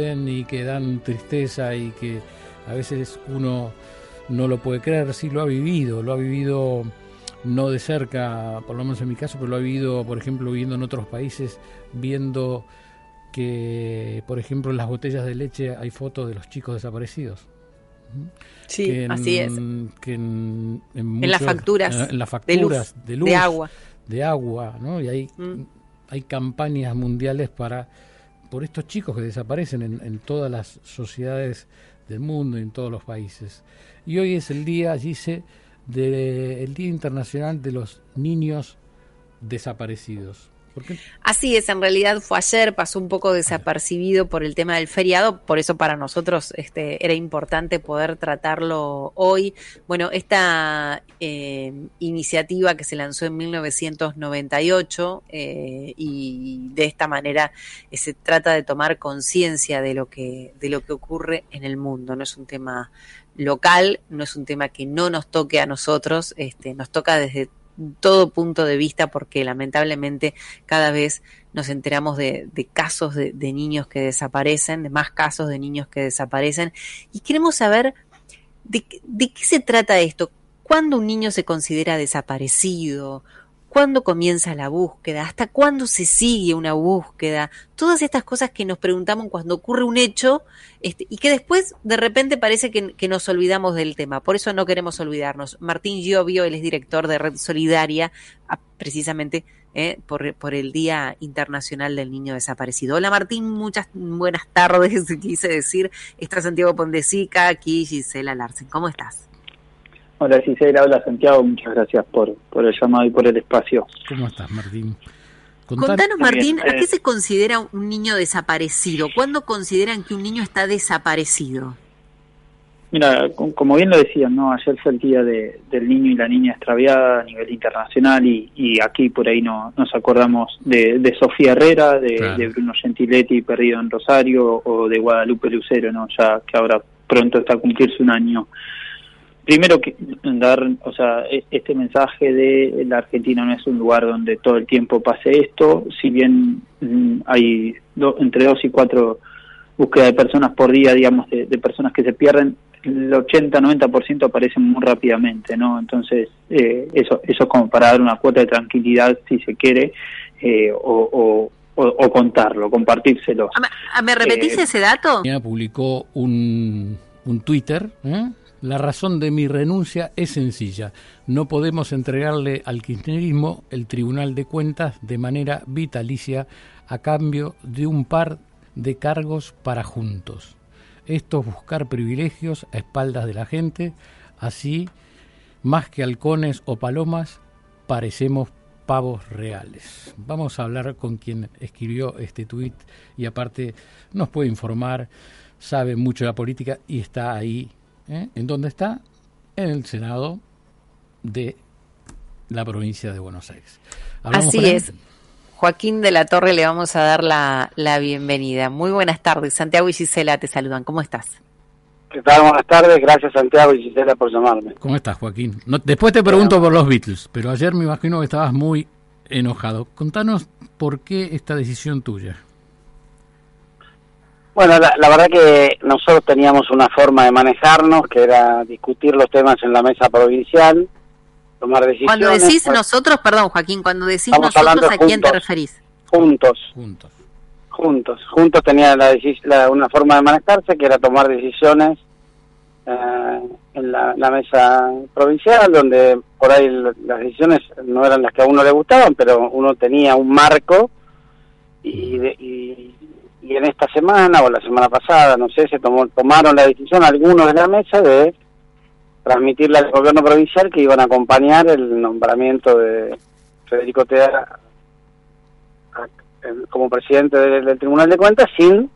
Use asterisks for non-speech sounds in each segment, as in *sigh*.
y que dan tristeza y que a veces uno no lo puede creer, sí lo ha vivido, lo ha vivido no de cerca, por lo menos en mi caso, pero lo ha vivido, por ejemplo, viviendo en otros países, viendo que, por ejemplo, en las botellas de leche hay fotos de los chicos desaparecidos. Sí, así es. Que en, las facturas, en, las facturas de, luz, de, agua. De agua, ¿no? Y hay, mm. hay campañas mundiales para por estos chicos que desaparecen en, en todas las sociedades del mundo y en todos los países. Y hoy es el día, dice, del Día Internacional de los Niños Desaparecidos. Así es, en realidad fue ayer, pasó un poco desapercibido por el tema del feriado, por eso para nosotros este, era importante poder tratarlo hoy. Bueno, esta eh, iniciativa que se lanzó en 1998 eh, y de esta manera eh, se trata de tomar conciencia de lo que de lo que ocurre en el mundo. No es un tema local, no es un tema que no nos toque a nosotros, este, nos toca desde todo punto de vista porque lamentablemente cada vez nos enteramos de, casos de, niños que desaparecen, de más casos de niños que desaparecen y queremos saber de, de qué se trata esto, cuándo un niño se considera desaparecido cuándo comienza la búsqueda, hasta cuándo se sigue una búsqueda, todas estas cosas que nos preguntamos cuando ocurre un hecho este, y que después de repente parece que, nos olvidamos del tema. Por eso no queremos olvidarnos. Martín Giovio, él es director de Red Solidaria, precisamente eh, por, por, el Día Internacional del Niño Desaparecido. Hola Martín, muchas buenas tardes, *laughs* quise decir. Está Santiago Pondesica, aquí Gisela Larsen. ¿Cómo estás? Hola Gisela, hola Santiago, muchas gracias por, por el llamado y por el espacio. ¿Cómo estás Martín? Contanos, Martín, ¿a qué eh, se considera un niño desaparecido? ¿Cuándo consideran que un niño está desaparecido? Mira, como bien lo decían, ¿no? ayer fue el día de, del niño y la niña extraviada a nivel internacional y, y aquí por ahí no, nos acordamos de, de Sofía Herrera, de, de, Bruno Gentiletti perdido en Rosario o de Guadalupe Lucero, ¿no? ya que ahora pronto está a cumplirse un año primero que dar, o sea, e, este mensaje de la Argentina no es un lugar donde todo el tiempo pase esto, si bien mm, hay entre dos y cuatro búsquedas de personas por día, digamos, de, personas que se pierden, el 80-90% aparecen muy rápidamente, ¿no? Entonces, eh, eso eso como para dar una cuota de tranquilidad, si se quiere, eh, o, o, contarlo, compartírselo. ¿Me, repetís eh, ese dato? Publicó un, un Twitter, ¿eh? La razón de mi renuncia es sencilla. No podemos entregarle al kirchnerismo el Tribunal de Cuentas de manera vitalicia a cambio de un par de cargos para juntos. Esto es buscar privilegios a espaldas de la gente, así, más que halcones o palomas, parecemos pavos reales. Vamos a hablar con quien escribió este tuit y aparte nos puede informar, sabe mucho de la política y está ahí ¿eh? ¿En dónde está? En el Senado de la provincia de Buenos Aires. Así es. Joaquín de la Torre, le vamos a dar la, bienvenida. Muy buenas tardes. Santiago y Gisela te saludan. ¿Cómo estás? ¿Qué tal? Buenas tardes. Gracias, Santiago y Gisela, por llamarme. ¿Cómo estás, Joaquín? después te pregunto por los Beatles, pero ayer me imagino que estabas muy enojado. Contanos por qué esta decisión tuya. Bueno, la, verdad que nosotros teníamos una forma de manejarnos, que era discutir los temas en la mesa provincial, tomar decisiones. Cuando decís nosotros, perdón Joaquín, cuando decís nosotros, ¿a quién te referís? Juntos. Juntos. Juntos. Juntos tenía la, una forma de manejarse, que era tomar decisiones eh, en la, mesa provincial, donde por ahí las decisiones no eran las que a uno le gustaban, pero uno tenía un marco y, y y en esta semana o la semana pasada, no sé, se tomó, tomaron la decisión algunos de la mesa de transmitirle al gobierno provincial que iban a acompañar el nombramiento de Federico Tea como presidente del, Tribunal de Cuentas sin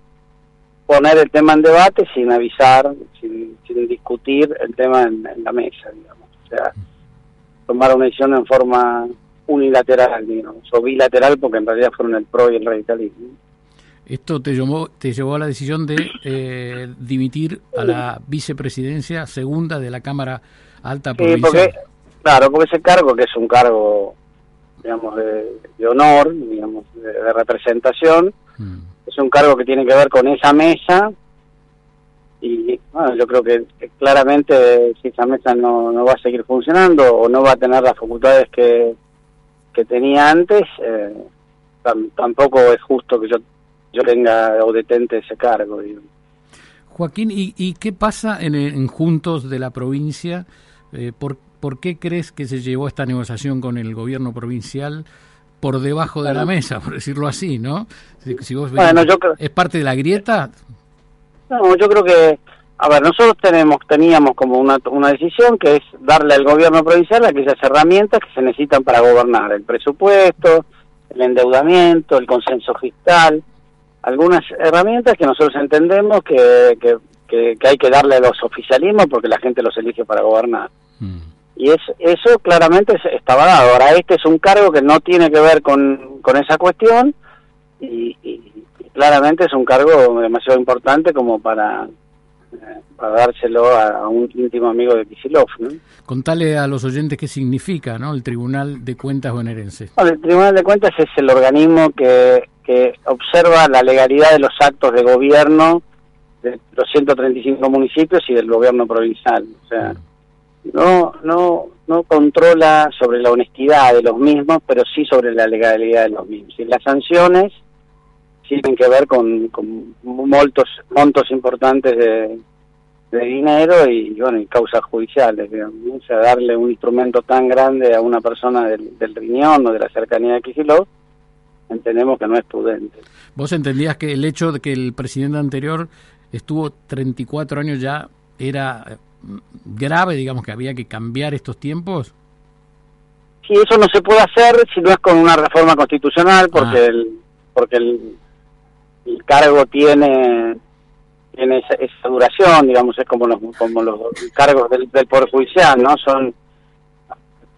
poner el tema en debate, sin avisar, sin, discutir el tema en, la mesa, digamos. O sea, tomar decisión en forma unilateral, digamos, o bilateral, porque en realidad fueron el PRO y el radicalismo. Esto te llevó, te llevó a la decisión de eh, dimitir a la vicepresidencia segunda de la Cámara Alta Provincial. claro, porque ese cargo, que es un cargo, digamos, de, honor, digamos, de, representación, mm. es un cargo que tiene que ver con esa mesa y bueno, yo creo que, claramente si esa mesa no, no, va a seguir funcionando o no va a tener las facultades que, que tenía antes, eh, tampoco es justo que yo, yo tenga o detente ese cargo. Joaquín, ¿y, ¿y, qué pasa en, en Juntos de la provincia? Eh, ¿por, ¿Por qué crees que se llevó esta negociación con el gobierno provincial? por debajo de la mesa, por decirlo así, ¿no? Si, vos bueno, yo creo... ¿Es parte de la grieta? No, yo creo que, a ver, nosotros tenemos, teníamos como una, una decisión que es darle al gobierno provincial aquellas herramientas que se necesitan para gobernar, el presupuesto, el endeudamiento, el consenso fiscal, algunas herramientas que nosotros entendemos que, que, que, hay que darle a los oficialismos porque la gente los elige para gobernar. Mm. Y es, eso claramente estaba dado. Ahora, este es un cargo que no tiene que ver con, con esa cuestión y, claramente es un cargo demasiado importante como para, eh, para dárselo a, un íntimo amigo de Kisilov. ¿no? Contale a los oyentes qué significa ¿no? el Tribunal de Cuentas bonaerense. el Tribunal de Cuentas es el organismo que, que observa la legalidad de los actos de gobierno de los 135 municipios y del gobierno provincial. O sea, no, no, no controla sobre la honestidad de los mismos, pero sí sobre la legalidad de los mismos. Y las sanciones tienen que ver con, con montos, montos importantes de, dinero y bueno y causas judiciales digamos o sea darle un instrumento tan grande a una persona del, del riñón o de la cercanía de Kicillof entendemos que no es prudente vos entendías que el hecho de que el presidente anterior estuvo 34 años ya era grave, digamos, que había que cambiar estos tiempos? Sí, eso no se puede hacer si no es con una reforma constitucional, porque ah. el porque el, cargo tiene tiene esa, duración, digamos, es como los como los cargos del, del poder judicial, ¿no? Son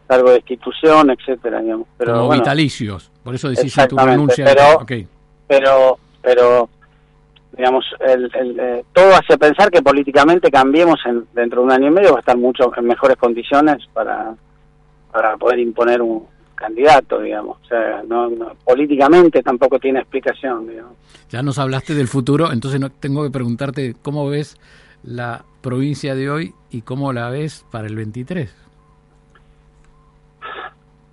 cargo de institución, etcétera, digamos. Pero vitalicios, por eso decís tu renuncia. Pero, pero pero digamos, el, eh, todo hace pensar que políticamente cambiemos en, dentro de un año y medio va a estar mucho en mejores condiciones para, para poder imponer un candidato, digamos. O sea, no, políticamente tampoco tiene explicación, digamos. Ya nos hablaste del futuro, entonces no, tengo que preguntarte cómo ves la provincia de hoy y cómo la ves para el 23.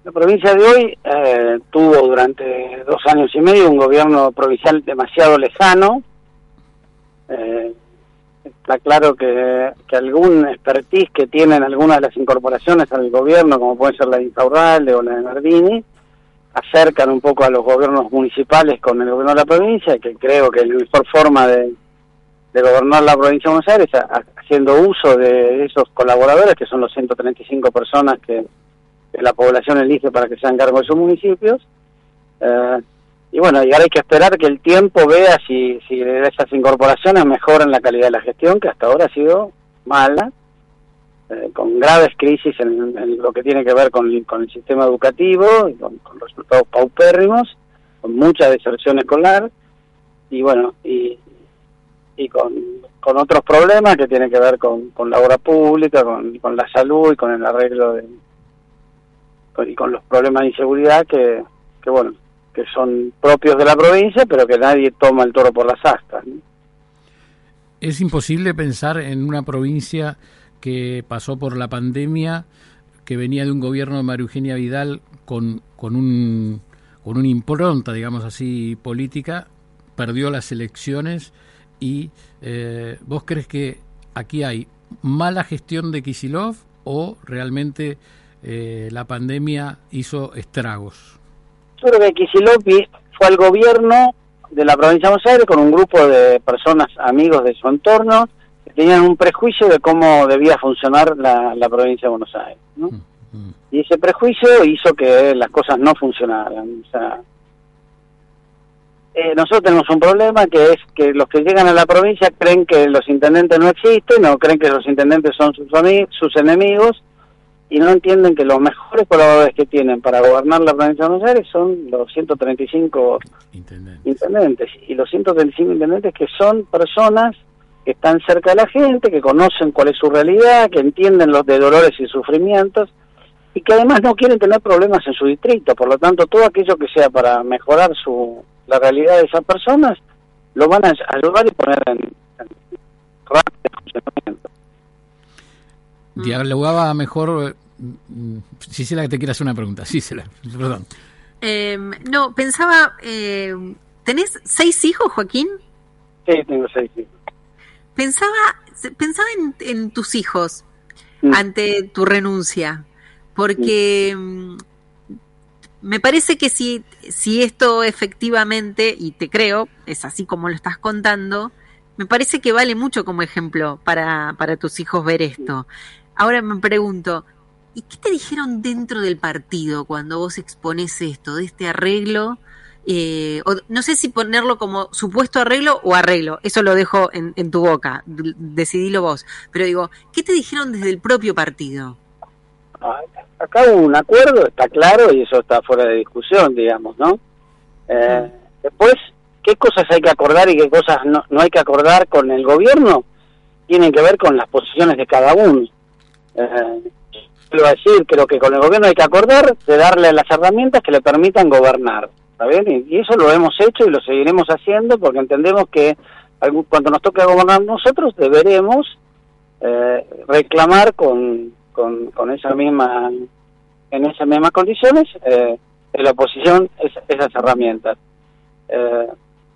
La provincia de hoy eh, tuvo durante dos años y medio un gobierno provincial demasiado lejano, eh, está claro que, que, algún expertise que tienen algunas de las incorporaciones al gobierno, como puede ser la de Insaurralde o la de Nardini, acercan un poco a los gobiernos municipales con el gobierno de la provincia, que creo que la mejor forma de, de gobernar la provincia de Buenos Aires, haciendo uso de esos colaboradores, que son los 135 personas que, la población elige para que sean cargo de sus municipios. Eh, y bueno, y ahora hay que esperar que el tiempo vea si, si esas incorporaciones mejoran la calidad de la gestión, que hasta ahora ha sido mala, eh, con graves crisis en, lo que tiene que ver con, con el sistema educativo, y con, resultados paupérrimos, con mucha deserción escolar, y bueno, y, y con, con otros problemas que tienen que ver con, con la obra pública, con, con la salud y con el arreglo de... y con los problemas de inseguridad que, que bueno, que son propios de la provincia, pero que nadie toma el toro por las astas. Es imposible pensar en una provincia que pasó por la pandemia, que venía de un gobierno de María Eugenia Vidal con, con, un, con una impronta, digamos así, política, perdió las elecciones y eh, vos crees que aquí hay mala gestión de Kisilov o realmente eh, la pandemia hizo estragos? Yo creo que Kicillof fue al gobierno de la provincia de Buenos Aires con un grupo de personas amigos de su entorno que tenían un prejuicio de cómo debía funcionar la, provincia de Buenos Aires. ¿no? Mm, mm. Y ese prejuicio hizo que las cosas no funcionaran. O sea, eh, nosotros tenemos un problema que es que los que llegan a la provincia creen que los intendentes no existen, o creen que los intendentes son sus, sus enemigos, y no entienden que los mejores colaboradores que tienen para gobernar la provincia de Buenos Aires son los 135 intendentes. Y los 135 intendentes que son personas que están cerca de la gente, que conocen cuál es su realidad, que entienden los de dolores y sufrimientos y que además no quieren tener problemas en su distrito. Por lo tanto, todo aquello que sea para mejorar su, la realidad de esas personas lo van a ayudar y poner en, en rápido funcionamiento. Dialogaba mejor. Si se la que te quiere hacer una pregunta. Sí, se la. Perdón. Em, no, pensaba. Eh, ¿Tenés seis hijos, Joaquín? Sí, tengo seis hijos. Pensaba, pensaba en, tus hijos mm. ante tu renuncia, porque mm, me parece que si, si esto efectivamente, y te creo, es así como lo estás contando, me parece que vale mucho como ejemplo para, para tus hijos ver esto. Ahora me pregunto, ¿y qué te dijeron dentro del partido cuando vos expones esto, de este arreglo? Eh, no sé si ponerlo como supuesto arreglo o arreglo, eso lo dejo en, en tu boca, decidilo vos. Pero digo, ¿qué te dijeron desde el propio partido? acá hubo un acuerdo, está claro, y eso está fuera de discusión, digamos, ¿no? Eh, después, ¿qué cosas hay que acordar y qué cosas no, no hay que acordar con el gobierno? Tienen que ver con las posiciones de cada uno. Eh, quiero decir, creo que con el gobierno hay que acordar de darle las herramientas que le permitan gobernar, ¿está bien? Y, eso lo hemos hecho y lo seguiremos haciendo porque entendemos que cuando nos toque gobernar nosotros deberemos eh, reclamar con con, con esa misma en esas mismas condiciones eh, la oposición esas herramientas eh,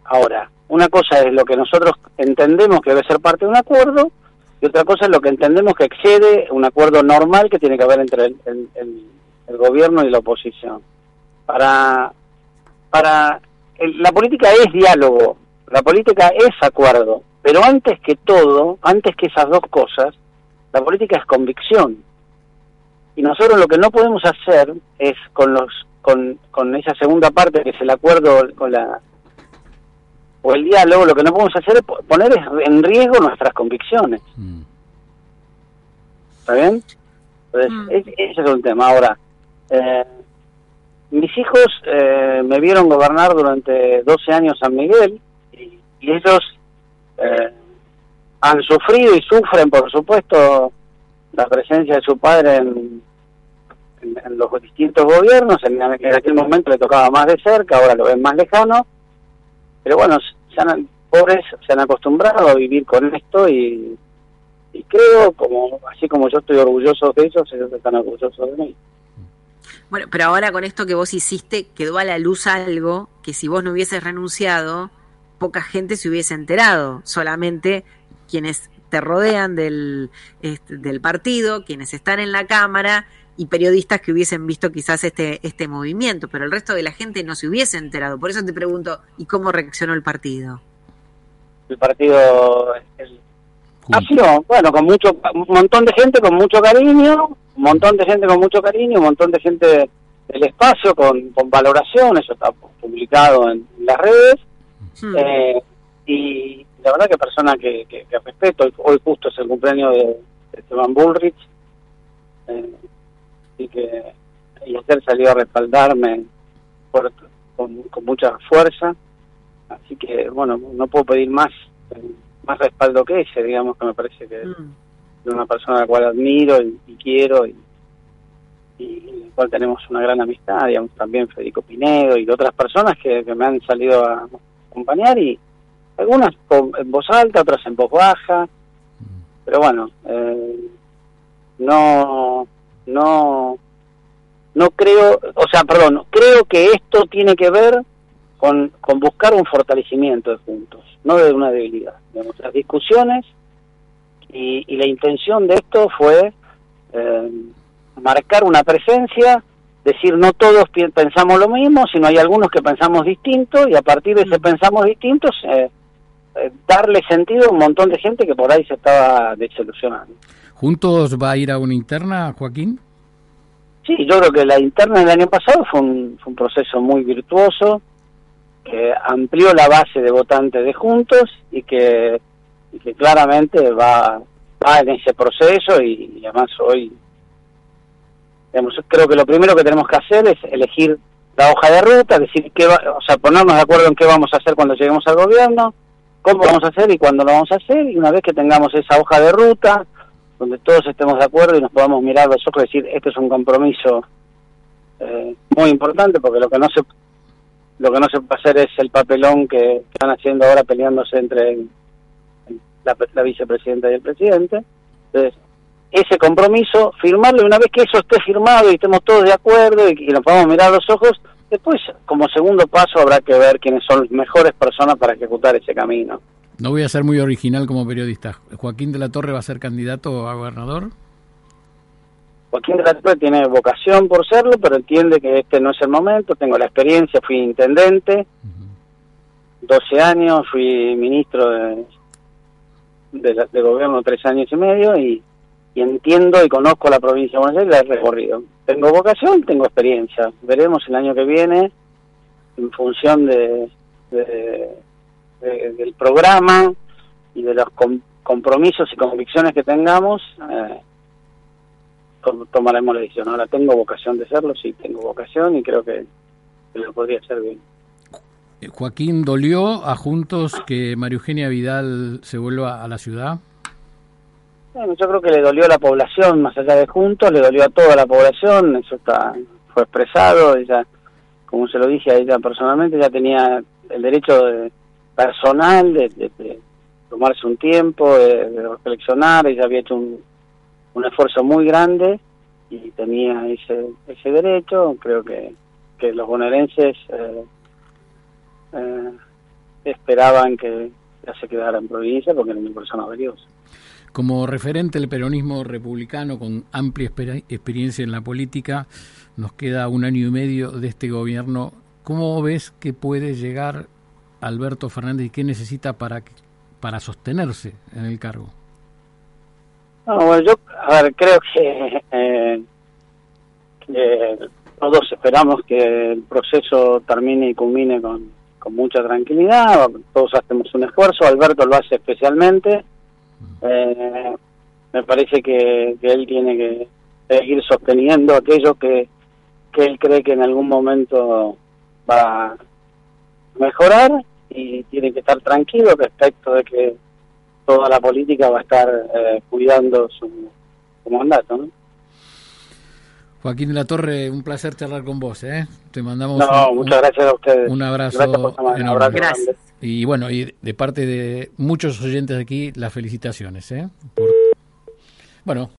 ahora una cosa es lo que nosotros entendemos que debe ser parte de un acuerdo y otra cosa es lo que entendemos que excede un acuerdo normal que tiene que haber entre el, gobierno y la oposición. Para para la política es diálogo la política es acuerdo pero antes que todo antes que esas dos cosas la política es convicción. Y nosotros lo que no podemos hacer es con los con, con esa segunda parte que es el acuerdo con la o el diálogo, lo que no podemos hacer es poner en riesgo nuestras convicciones. Mm. ¿Está bien? Entonces, mm. ese es un tema. Ahora, eh, mis hijos eh, me vieron gobernar durante 12 años San Miguel y, y ellos eh, han sufrido y sufren, por supuesto, la presencia de su padre en, en, los distintos gobiernos, en, aquel momento le tocaba más de cerca, ahora lo ven más lejano, pero bueno, se pobres se han acostumbrado a vivir con esto y, y creo, como así como yo estoy orgulloso de ellos, ellos están orgullosos de mí. Bueno, pero ahora con esto que vos hiciste, quedó a la luz algo que si vos no hubieses renunciado, poca gente se hubiese enterado, solamente quienes te rodean del, este, del partido, quienes están en la Cámara y periodistas que hubiesen visto quizás este, este movimiento, pero el resto de la gente no se hubiese enterado. Por eso te pregunto, ¿y cómo reaccionó el partido? El partido... El... Ha sido, bueno, con mucho, un montón de gente con mucho cariño, un montón de gente con mucho cariño, un montón de gente del espacio con, con valoración, eso está publicado en las redes. Hmm. Eh, y la verdad que persona que, que, respeto, hoy justo es el cumpleaños de, Esteban Bullrich, eh, y que y él salió a respaldarme con, mucha fuerza así que bueno no puedo pedir más más respaldo que ese digamos que me parece que es mm. una persona a la cual admiro y, quiero y, y, la cual tenemos una gran amistad digamos también Federico Pinedo y otras personas que, me han salido a acompañar y algunas en voz alta otras en voz baja mm. pero bueno eh, no no no creo, o sea, perdón, creo que esto tiene que ver con, con buscar un fortalecimiento de juntos, no de una debilidad. Digamos, las discusiones y, y, la intención de esto fue eh, marcar una presencia, decir no todos pensamos lo mismo, sino hay algunos que pensamos distinto y a partir de ese pensamos distintos eh, eh, darle sentido a un montón de gente que por ahí se estaba desilusionando. ¿Juntos va a ir a una interna, Joaquín? Sí, yo creo que la interna del año pasado fue un, fue un proceso muy virtuoso, que amplió la base de votantes de Juntos y que, que claramente va, va en ese proceso y, además hoy digamos, creo que lo primero que tenemos que hacer es elegir la hoja de ruta, decir qué va, o sea, ponernos de acuerdo en qué vamos a hacer cuando lleguemos al gobierno, cómo vamos a hacer y cuándo lo vamos a hacer, y una vez que tengamos esa hoja de ruta, donde todos estemos de acuerdo y nos podamos mirar los ojos y decir, este es un compromiso eh, muy importante, porque lo que no se lo que no se puede hacer es el papelón que están haciendo ahora peleándose entre la, vicepresidenta y el presidente. Entonces, ese compromiso, firmarlo, y una vez que eso esté firmado y estemos todos de acuerdo y, nos podamos mirar los ojos, después, como segundo paso, habrá que ver quiénes son las mejores personas para ejecutar ese camino. No voy a ser muy original como periodista. ¿Joaquín de la Torre va a ser candidato a gobernador? Joaquín de la Torre tiene vocación por serlo, pero entiende que este no es el momento. Tengo la experiencia, fui intendente, 12 años, fui ministro de, de, gobierno tres años y medio y, entiendo y conozco la provincia de Buenos Aires, la he recorrido. Tengo vocación, tengo experiencia. Veremos el año que viene, en función de, del programa y de los compromisos y convicciones que tengamos, eh, tomaremos la decisión. Ahora tengo vocación de serlo, sí, tengo vocación y creo que, lo podría hacer bien. Eh, Joaquín, ¿dolió a Juntos que María Eugenia Vidal se vuelva a la ciudad? Bueno, yo creo que le dolió a la población, más allá de Juntos, le dolió a toda la población, eso está fue expresado, ella, como se lo dije a ella personalmente, ya tenía el derecho personal de, tomarse un tiempo, de, reflexionar, ella había hecho un, un esfuerzo muy grande y tenía ese, ese derecho. Creo que, que los bonaerenses eh, eh, esperaban que ya se quedara en provincia porque era una persona valiosa. Como referente del peronismo republicano con amplia experiencia en la política, nos queda un año y medio de este gobierno. ¿Cómo ves que puede llegar Alberto Fernández y qué necesita para, para sostenerse en el cargo? bueno, yo a ver, creo eh, que, todos esperamos que el proceso termine y culmine con, con mucha tranquilidad, todos hacemos un esfuerzo, Alberto lo hace especialmente, eh, me parece que, él tiene que seguir sosteniendo aquello que, que él cree que en algún momento va mejorar y tiene que estar tranquilo respecto de que toda la política va a estar eh, cuidando su, mandato. ¿no? Joaquín de la Torre, un placer charlar con vos. ¿eh? Te mandamos no, muchas gracias a ustedes. Un abrazo. Gracias. Y bueno, y de parte de muchos oyentes aquí, las felicitaciones. ¿eh? Bueno.